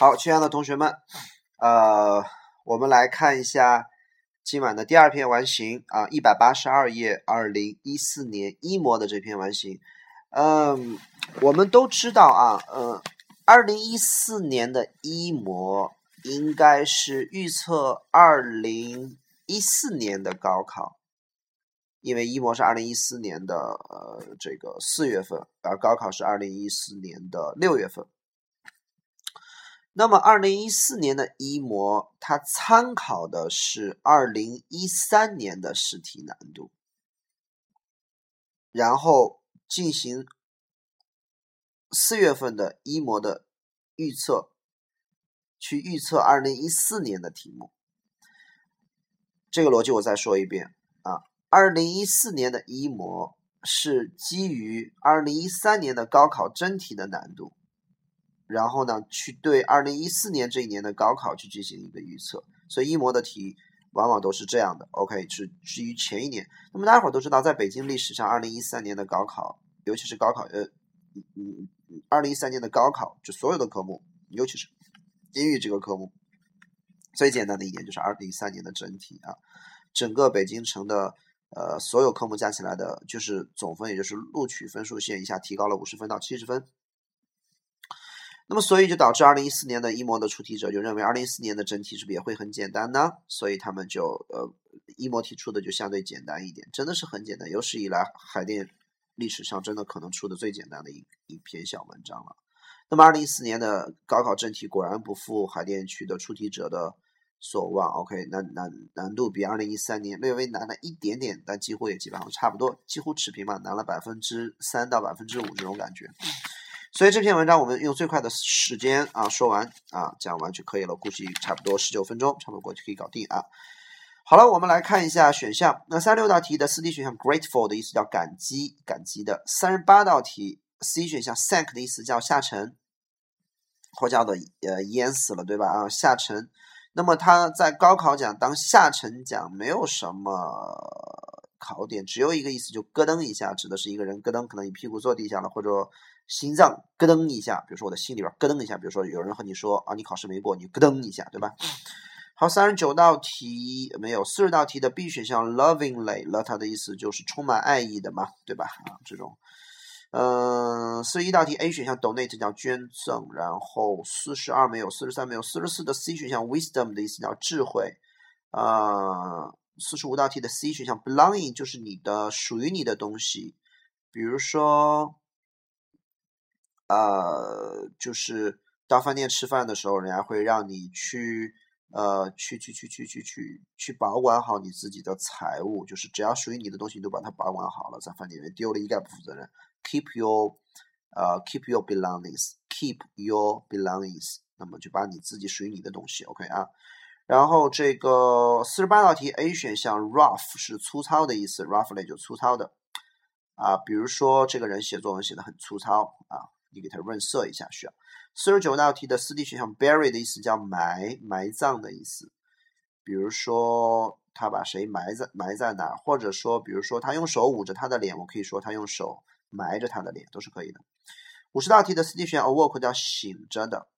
好，亲爱的同学们，呃，我们来看一下今晚的第二篇完形啊，一百八十二页，二零一四年一模的这篇完形。嗯，我们都知道啊，呃，二零一四年的一模应该是预测二零一四年的高考，因为一模是二零一四年的呃这个四月份，而高考是二零一四年的六月份。那么，二零一四年的一模，它参考的是二零一三年的试题难度，然后进行四月份的一模的预测，去预测二零一四年的题目。这个逻辑我再说一遍啊，二零一四年的一模是基于二零一三年的高考真题的难度。然后呢，去对二零一四年这一年的高考去进行一个预测，所以一模的题往往都是这样的。OK，是基于前一年。那么大家伙都知道，在北京历史上，二零一三年的高考，尤其是高考，呃，嗯，二零一三年的高考，就所有的科目，尤其是英语这个科目，最简单的一点就是二零一三年的整体啊，整个北京城的呃所有科目加起来的，就是总分，也就是录取分数线一下提高了五十分到七十分。那么，所以就导致二零一四年的一模的出题者就认为二零一四年的真题是不是也会很简单呢？所以他们就呃一模题出的就相对简单一点，真的是很简单，有史以来海淀历史上真的可能出的最简单的一一篇小文章了。那么二零一四年的高考真题果然不负海淀区的出题者的所望，OK，难难难度比二零一三年略微难了一点点，但几乎也基本上差不多，几乎持平吧，难了百分之三到百分之五这种感觉。所以这篇文章我们用最快的时间啊说完啊讲完就可以了，估计差不多十九分钟，差不多过去可以搞定啊。好了，我们来看一下选项。那三十六道题的四 D 选项 grateful 的意思叫感激，感激的。三十八道题 C 选项 thank 的意思叫下沉，或叫的呃淹死了，对吧？啊，下沉。那么它在高考讲当下沉讲没有什么考点，只有一个意思，就咯噔一下，指的是一个人咯噔，可能一屁股坐地下了，或者。心脏咯噔一下，比如说我的心里边咯噔一下，比如说有人和你说啊，你考试没过，你咯噔一下，对吧？好，三十九道题没有，四十道题的 B 选项 lovingly，了它的意思就是充满爱意的嘛，对吧？啊，这种，嗯，四十一道题 A 选项 donate 叫捐赠，然后四十二没有，四十三没有，四十四的 C 选项 wisdom 的意思叫智慧，啊，四十五道题的 C 选项 belonging 就是你的属于你的东西，比如说。呃，就是到饭店吃饭的时候，人家会让你去，呃，去去去去去去去保管好你自己的财物，就是只要属于你的东西，你都把它保管好了，在饭店里面丢了一概不负责任。Keep your，呃，keep your belongings，keep your belongings，那么就把你自己属于你的东西，OK 啊。然后这个四十八道题 A 选项 rough 是粗糙的意思，roughly 就粗糙的，啊，比如说这个人写作文写的很粗糙啊。你给它润色一下，需要。四十九道题的四 D 选项，bury 的意思叫埋，埋葬的意思。比如说，他把谁埋在埋在哪儿，或者说，比如说他用手捂着他的脸，我可以说他用手埋着他的脸，都是可以的。五十道题的四 D 选项，awake 叫醒着的。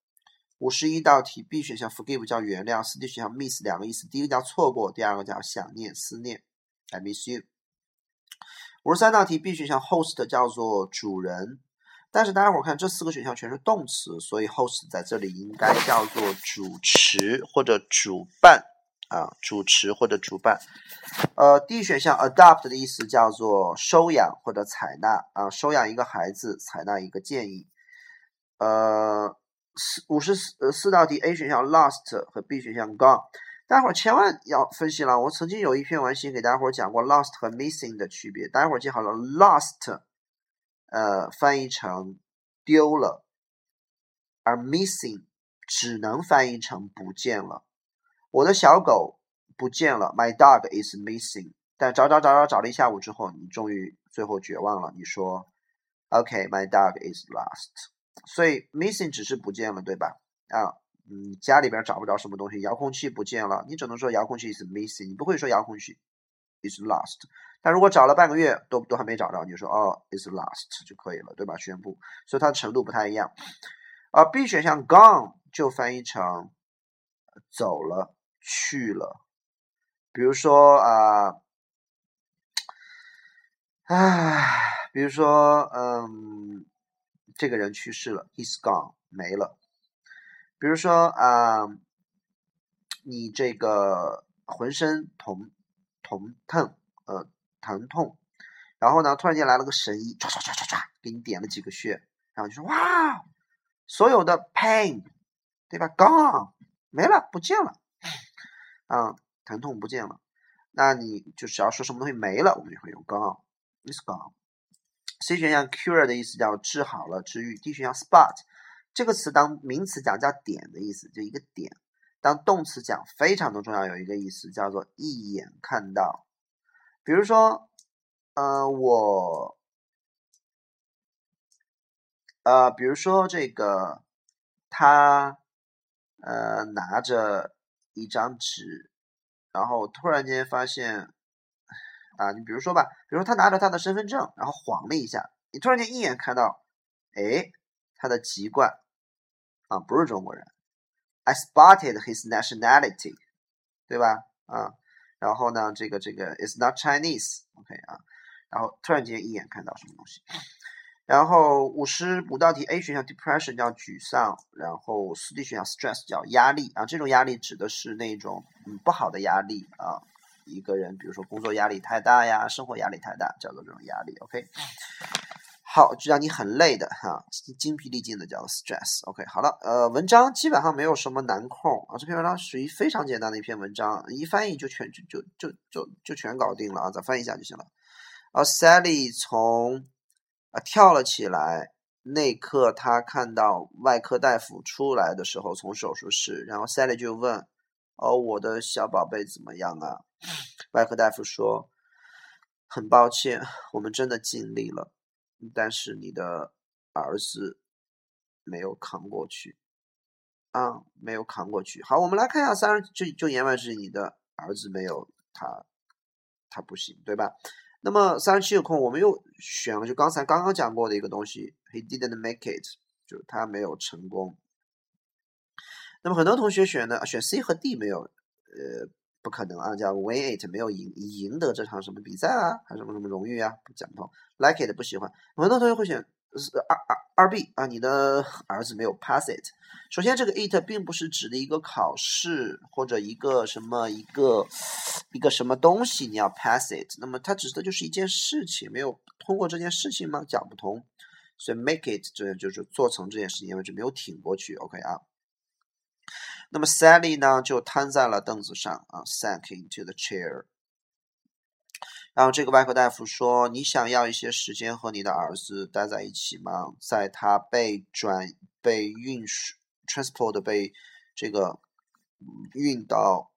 五十一道题 B 选项，forgive 叫原谅。四 D 选项，miss 两个意思，第一个叫错过，第二个叫想念、思念。I miss you。五十三道题 B 选项，host 叫做主人。但是大家伙看，这四个选项全是动词，所以 host 在这里应该叫做主持或者主办啊，主持或者主办。呃，D 选项 adopt 的意思叫做收养或者采纳啊，收养一个孩子，采纳一个建议。呃，四五十四四道题 A 选项 lost 和 B 选项 gone，大家伙千万要分析了。我曾经有一篇完形给大家伙讲过 lost 和 missing 的区别，大家伙记好了，lost。呃，翻译成丢了，而 missing 只能翻译成不见了。我的小狗不见了，My dog is missing。但找找找找找了一下午之后，你终于最后绝望了。你说，OK，My dog is lost。所以 missing 只是不见了，对吧？啊，嗯，家里边找不着什么东西，遥控器不见了，你只能说遥控器 is missing，你不会说遥控器 is lost。但如果找了半个月都都还没找到，你就说哦，is lost 就可以了，对吧？宣布，所以它的程度不太一样。啊，B 选项 gone 就翻译成走了去了。比如说啊，唉，比如说嗯，这个人去世了，he's gone，没了。比如说啊，你这个浑身疼疼疼呃疼痛，然后呢，突然间来了个神医，唰唰唰唰唰，给你点了几个穴，然后就说哇，所有的 pain，对吧？gone，没了，不见了，啊，疼痛不见了。那你就只要说什么东西没了，我们就会用 gone，is gone。C 选项 cure 的意思叫治好了、治愈。D 选项 spot。这个词当名词讲叫点的意思，就一个点；当动词讲非常的重要，有一个意思叫做一眼看到。比如说，呃，我，呃，比如说这个，他，呃，拿着一张纸，然后突然间发现，啊，你比如说吧，比如说他拿着他的身份证，然后晃了一下，你突然间一眼看到，哎，他的籍贯。啊，不是中国人。I spotted his nationality，对吧？啊，然后呢，这个这个 is not Chinese，OK 啊，然后突然间一眼看到什么东西。然后五十五道题，A 选项 depression 叫沮丧，然后四 D 选项 stress 叫压力啊，这种压力指的是那种嗯不好的压力啊，一个人比如说工作压力太大呀，生活压力太大，叫做这种压力，OK。好，就让你很累的哈，精疲力尽的叫 stress。OK，好了，呃，文章基本上没有什么难空啊，这篇文章属于非常简单的一篇文章，一翻译就全就就就就就全搞定了啊，再翻译一下就行了。啊，Sally 从啊跳了起来，那刻他看到外科大夫出来的时候，从手术室，然后 Sally 就问：“哦，我的小宝贝怎么样啊？”外科大夫说：“很抱歉，我们真的尽力了。”但是你的儿子没有扛过去啊，没有扛过去。好，我们来看一下三十，就就言外之意，你的儿子没有他，他不行，对吧？那么三十七有空，我们又选了就刚才刚刚讲过的一个东西，He didn't make it，就他没有成功。那么很多同学选的选 C 和 D 没有，呃。不可能啊，叫 win it 没有赢赢得这场什么比赛啊，还是什么什么荣誉啊？不讲不通。like it 不喜欢，很多同学会选二二二 B 啊，你的 儿子没有 pass it。首先，这个 it 并不是指的一个考试或者一个什么一个一个什么东西，你要 pass it。那么它指的就是一件事情，没有通过这件事情吗？讲不通。所以 make it 这就是做成这件事情，因为就没有挺过去。OK 啊。那么 Sally 呢，就瘫在了凳子上啊，sank into the chair。然后这个外科大夫说：“你想要一些时间和你的儿子待在一起吗？在他被转、被运输、transport 被这个运到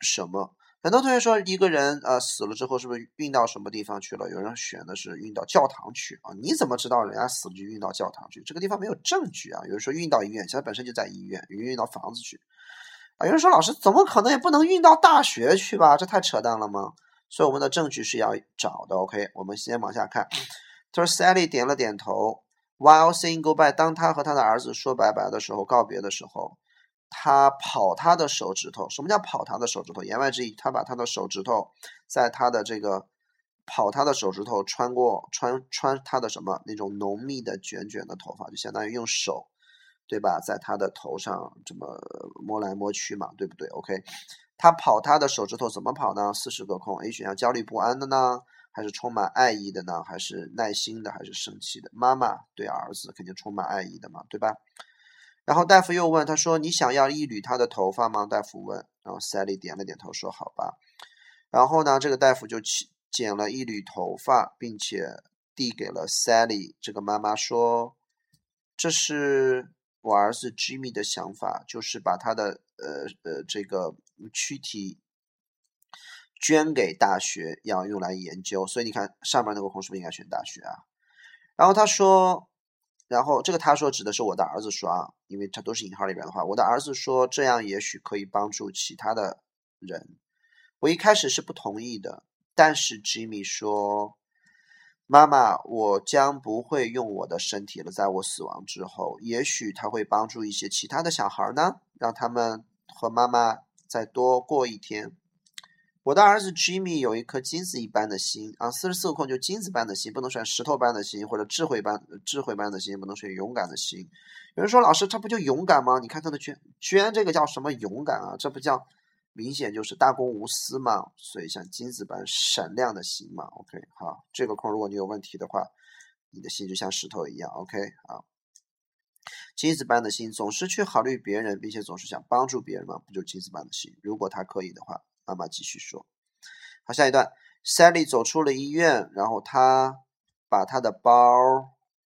什么？”很多同学说，一个人呃死了之后，是不是运到什么地方去了？有人选的是运到教堂去啊？你怎么知道人家死了就运到教堂去？这个地方没有证据啊。有人说运到医院，其实本身就在医院，有人运到房子去啊。有人说老师怎么可能也不能运到大学去吧？这太扯淡了吗？所以我们的证据是要找的。OK，我们先往下看。他说：“Sally 点了点头，while saying goodbye。当他和他的儿子说拜拜的时候，告别的时候。”他跑他的手指头，什么叫跑他的手指头？言外之意，他把他的手指头在他的这个跑他的手指头穿过穿穿他的什么那种浓密的卷卷的头发，就相当于用手，对吧？在他的头上这么摸来摸去嘛，对不对？OK，他跑他的手指头怎么跑呢？四十个空，A 选项焦虑不安的呢，还是充满爱意的呢？还是耐心的？还是生气的？妈妈对儿子肯定充满爱意的嘛，对吧？然后大夫又问他说：“你想要一缕他的头发吗？”大夫问。然后 Sally 点了点头说：“好吧。”然后呢，这个大夫就去剪了一缕头发，并且递给了 Sally 这个妈妈说：“这是我儿子 Jimmy 的想法，就是把他的呃呃这个躯体捐给大学，要用来研究。所以你看上面那个空是不是应该选大学啊？”然后他说。然后这个他说指的是我的儿子说啊，因为他都是引号里边的话，我的儿子说这样也许可以帮助其他的人。我一开始是不同意的，但是 Jimmy 说妈妈，我将不会用我的身体了，在我死亡之后，也许他会帮助一些其他的小孩呢，让他们和妈妈再多过一天。我的儿子 Jimmy 有一颗金子一般的心啊，四十四个空就金子般的心，不能选石头般的心或者智慧般智慧般的心，不能选勇敢的心。有人说老师，他不就勇敢吗？你看他的捐捐这个叫什么勇敢啊？这不叫明显就是大公无私嘛？所以像金子般闪亮的心嘛。OK，好，这个空如果你有问题的话，你的心就像石头一样。OK，啊，金子般的心总是去考虑别人，并且总是想帮助别人嘛，不就金子般的心？如果他可以的话。妈妈继续说：“好，下一段，Sally 走出了医院，然后她把她的包，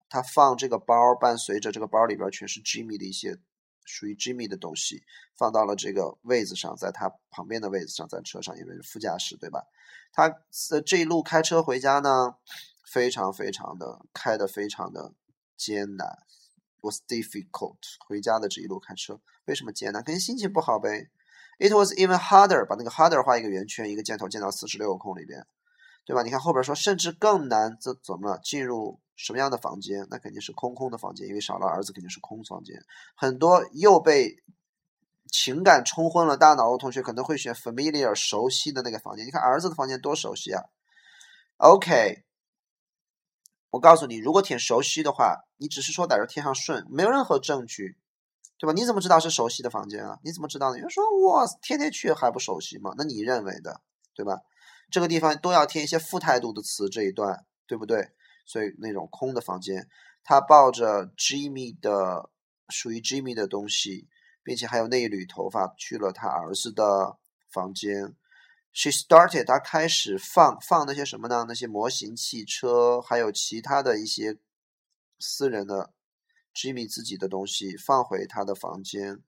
她放这个包，伴随着这个包里边全是 Jimmy 的一些属于 Jimmy 的东西，放到了这个位子上，在他旁边的位子上，在车上，因为是副驾驶，对吧？他呃这一路开车回家呢，非常非常的开的非常的艰难，was difficult。回家的这一路开车为什么艰难？肯定心情不好呗。” It was even harder，把那个 harder 画一个圆圈，一个箭头箭到四十六个空里边，对吧？你看后边说，甚至更难，怎怎么了？进入什么样的房间？那肯定是空空的房间，因为少了儿子，肯定是空房间。很多又被情感冲昏了大脑的同学，可能会选 familiar 熟悉的那个房间。你看儿子的房间多熟悉啊！OK，我告诉你，如果挺熟悉的话，你只是说在这填上顺，没有任何证据。对吧？你怎么知道是熟悉的房间啊？你怎么知道呢？有人说我天天去还不熟悉吗？那你认为的，对吧？这个地方都要添一些副态度的词，这一段对不对？所以那种空的房间，他抱着 Jimmy 的属于 Jimmy 的东西，并且还有那一缕头发去了他儿子的房间。She started，他开始放放那些什么呢？那些模型汽车，还有其他的一些私人的。Jimmy 自己的东西放回他的房间。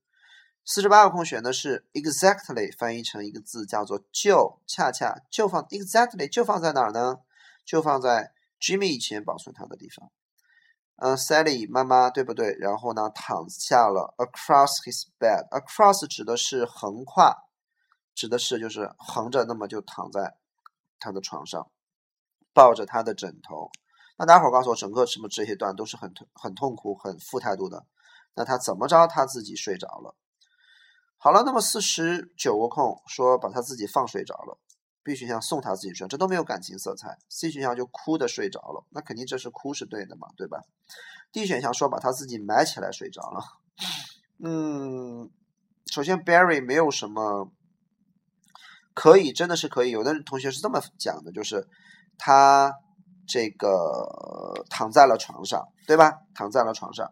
四十八个空选的是 exactly，翻译成一个字叫做就，恰恰就放 exactly 就放在哪儿呢？就放在 Jimmy 以前保存他的地方。嗯，Sally 妈妈对不对？然后呢，躺下了 across his bed。across 指的是横跨，指的是就是横着，那么就躺在他的床上，抱着他的枕头。那大家伙儿告诉我，整个什么这些段都是很很痛苦、很负态度的。那他怎么着，他自己睡着了。好了，那么四十九个空说把他自己放睡着了。B 选项送他自己睡，这都没有感情色彩。C 选项就哭的睡着了，那肯定这是哭是对的嘛，对吧？D 选项说把他自己埋起来睡着了。嗯，首先 Barry 没有什么可以，真的是可以。有的同学是这么讲的，就是他。这个躺在了床上，对吧？躺在了床上，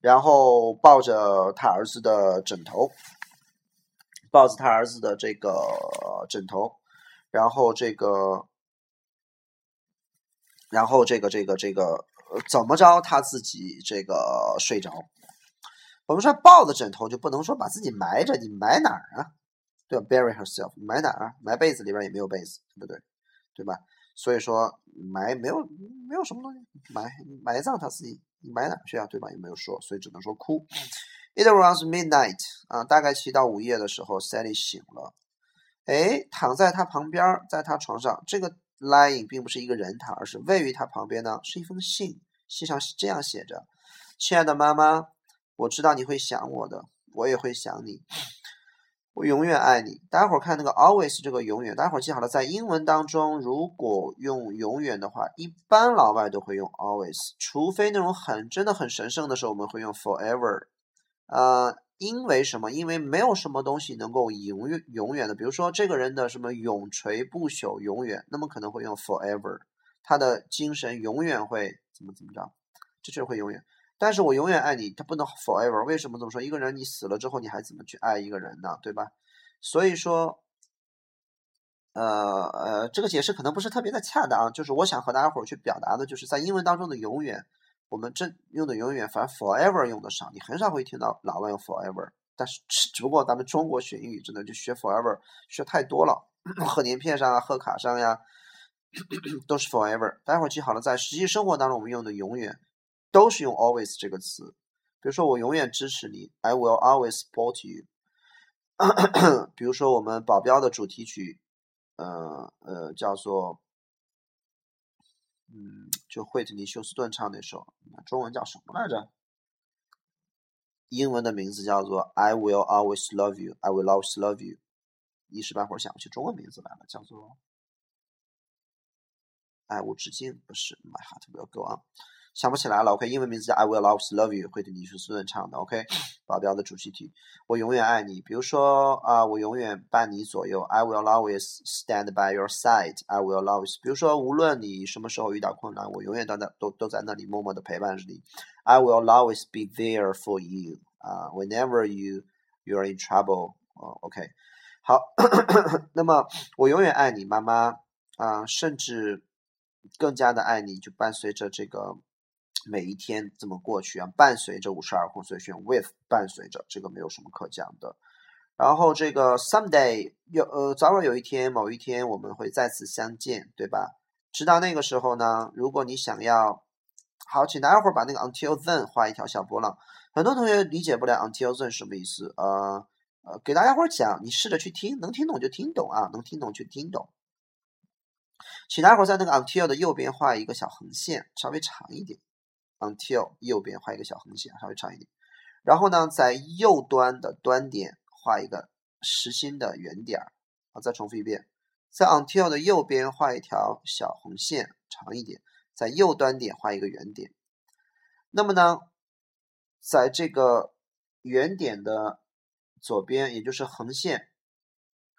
然后抱着他儿子的枕头，抱着他儿子的这个枕头，然后这个，然后这个这个这个怎么着？他自己这个睡着。我们说抱着枕头就不能说把自己埋着，你埋哪儿啊？对吧？Bury herself，埋哪儿？埋被子里边也没有被子，对不对？对吧？所以说埋没有没有什么东西埋埋葬他自己埋哪去啊？对吧？也没有说所以只能说哭。It was midnight 啊大概骑到午夜的时候 Sally 醒了，哎躺在他旁边在他床上。这个 lying 并不是一个人躺而是位于他旁边呢是一封信信上是这样写着：亲爱的妈妈我知道你会想我的我也会想你。我永远爱你。待会儿看那个 always 这个永远，待会儿记好了，在英文当中，如果用永远的话，一般老外都会用 always，除非那种很真的很神圣的时候，我们会用 forever。呃，因为什么？因为没有什么东西能够永远永远的，比如说这个人的什么永垂不朽、永远，那么可能会用 forever，他的精神永远会怎么怎么着，这就是会永远。但是我永远爱你，他不能 forever。为什么这么说？一个人你死了之后，你还怎么去爱一个人呢？对吧？所以说，呃呃，这个解释可能不是特别的恰当。就是我想和大家伙儿去表达的，就是在英文当中的永远，我们真用的永远，反正 forever 用的少，你很少会听到老外用 forever。但是只不过咱们中国学英语真的就学 forever 学太多了，贺年片上啊、贺卡上呀，都是 forever。待会儿记好了，在实际生活当中我们用的永远。都是用 always 这个词，比如说我永远支持你，I will always support you。比如说我们保镖的主题曲，呃呃叫做嗯，就惠特尼休斯顿唱那首，中文叫什么来着？英文的名字叫做 I Will Always Love You，I Will Always Love You。一时半会儿想不起中文名字来了，叫做爱无止境，不是 My Heart Will Go On。想不起来了，OK，英文名字叫 I Will Always Love You，惠特尼休斯顿唱的，OK，保镖的主题曲，我永远爱你。比如说啊，我永远伴你左右，I will always stand by your side，I will always。比如说，无论你什么时候遇到困难，我永远都在都都在那里默默的陪伴着你，I will always be there for you，啊，whenever you you are in trouble，哦，OK，好，那么我永远爱你，妈妈啊，甚至更加的爱你，就伴随着这个。每一天这么过去啊，伴随着五十二空，所以选 with 伴随着这个没有什么可讲的。然后这个 someday 有呃早晚有一天某一天我们会再次相见，对吧？直到那个时候呢，如果你想要好，请大家伙把那个 until then 画一条小波浪。很多同学理解不了 until then 什么意思，呃呃，给大家伙讲，你试着去听，能听懂就听懂啊，能听懂就听懂。请大家伙在那个 until 的右边画一个小横线，稍微长一点。Until 右边画一个小横线，稍微长一点。然后呢，在右端的端点画一个实心的圆点儿。好，再重复一遍，在 until 的右边画一条小横线，长一点，在右端点画一个圆点。那么呢，在这个圆点的左边，也就是横线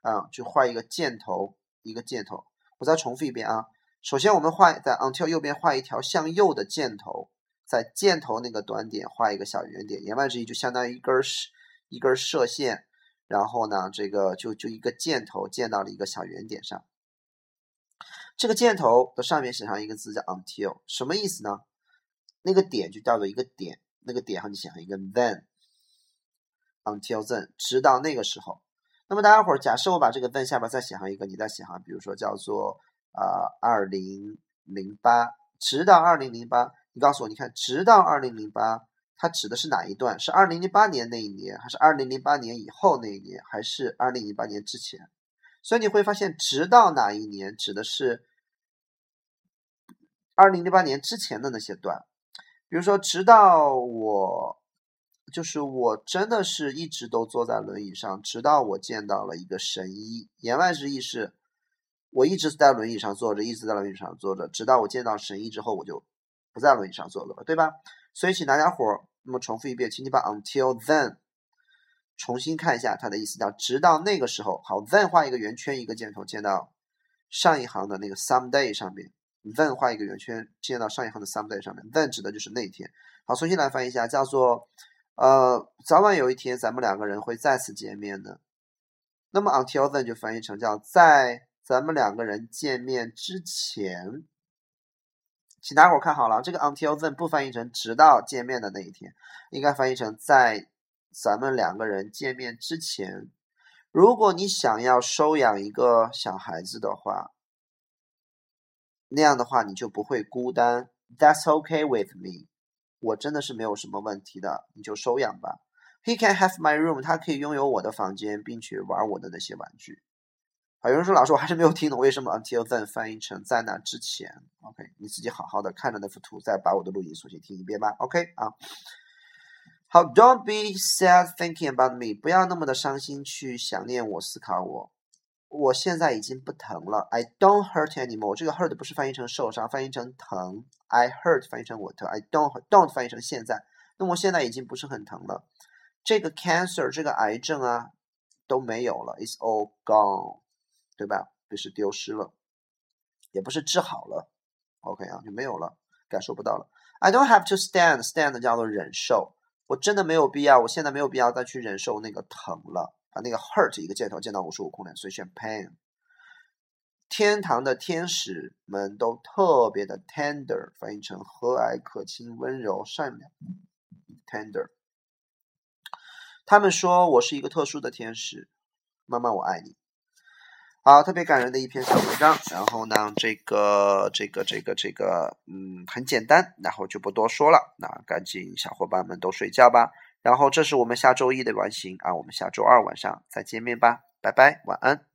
啊，就画一个箭头，一个箭头。我再重复一遍啊，首先我们画在 until 右边画一条向右的箭头。在箭头那个端点画一个小圆点，言外之意就相当于一根射一根射线，然后呢，这个就就一个箭头箭到了一个小圆点上。这个箭头的上面写上一个字叫 until，什么意思呢？那个点就叫做一个点，那个点上就写上一个 then，until then，直到那个时候。那么大家伙儿，假设我把这个 then 下边再写上一个，你再写上，比如说叫做啊二零零八，直到二零零八。你告诉我，你看，直到二零零八，它指的是哪一段？是二零零八年那一年，还是二零零八年以后那一年，还是二零零八年之前？所以你会发现，直到哪一年指的是二零零八年之前的那些段。比如说，直到我，就是我真的是一直都坐在轮椅上，直到我见到了一个神医。言外之意是，我一直在轮椅上坐着，一直在轮椅上坐着，直到我见到神医之后，我就。不在轮椅上坐了，对吧？所以请大家伙儿那么重复一遍，请你把 until then 重新看一下它的意思，叫直到那个时候。好，then 画一个圆圈，一个箭头，箭到上一行的那个 someday 上面。then 画一个圆圈，箭到上一行的 someday 上面。then 指的就是那一天。好，重新来翻译一下，叫做呃，早晚有一天咱们两个人会再次见面的。那么 until then 就翻译成叫在咱们两个人见面之前。请大伙看好了，这个 until then 不翻译成直到见面的那一天，应该翻译成在咱们两个人见面之前。如果你想要收养一个小孩子的话，那样的话你就不会孤单。That's okay with me，我真的是没有什么问题的，你就收养吧。He can have my room，他可以拥有我的房间，并且玩我的那些玩具。好，有人说老师，我还是没有听懂为什么 until then 翻译成在那之前。OK，你自己好好的看着那幅图，再把我的录音重新听一遍吧。OK 啊，好，Don't be sad thinking about me，不要那么的伤心去想念我、思考我。我现在已经不疼了，I don't hurt anymore。这个 hurt 不是翻译成受伤，翻译成疼。I hurt 翻译成我疼，I don't don't 翻译成现在。那我现在已经不是很疼了。这个 cancer 这个癌症啊都没有了，It's all gone。对吧？不是丢失了，也不是治好了，OK 啊，就没有了，感受不到了。I don't have to stand，stand 叫做忍受，我真的没有必要，我现在没有必要再去忍受那个疼了。把那个 hurt 一个箭头箭到五十五空点，所以选 pain。天堂的天使们都特别的 tender，翻译成和蔼可亲、温柔善良，tender。他们说我是一个特殊的天使，妈妈我爱你。好，特别感人的一篇小文章。然后呢，这个、这个、这个、这个，嗯，很简单，然后就不多说了。那赶紧，小伙伴们都睡觉吧。然后这是我们下周一的完形啊，我们下周二晚上再见面吧，拜拜，晚安。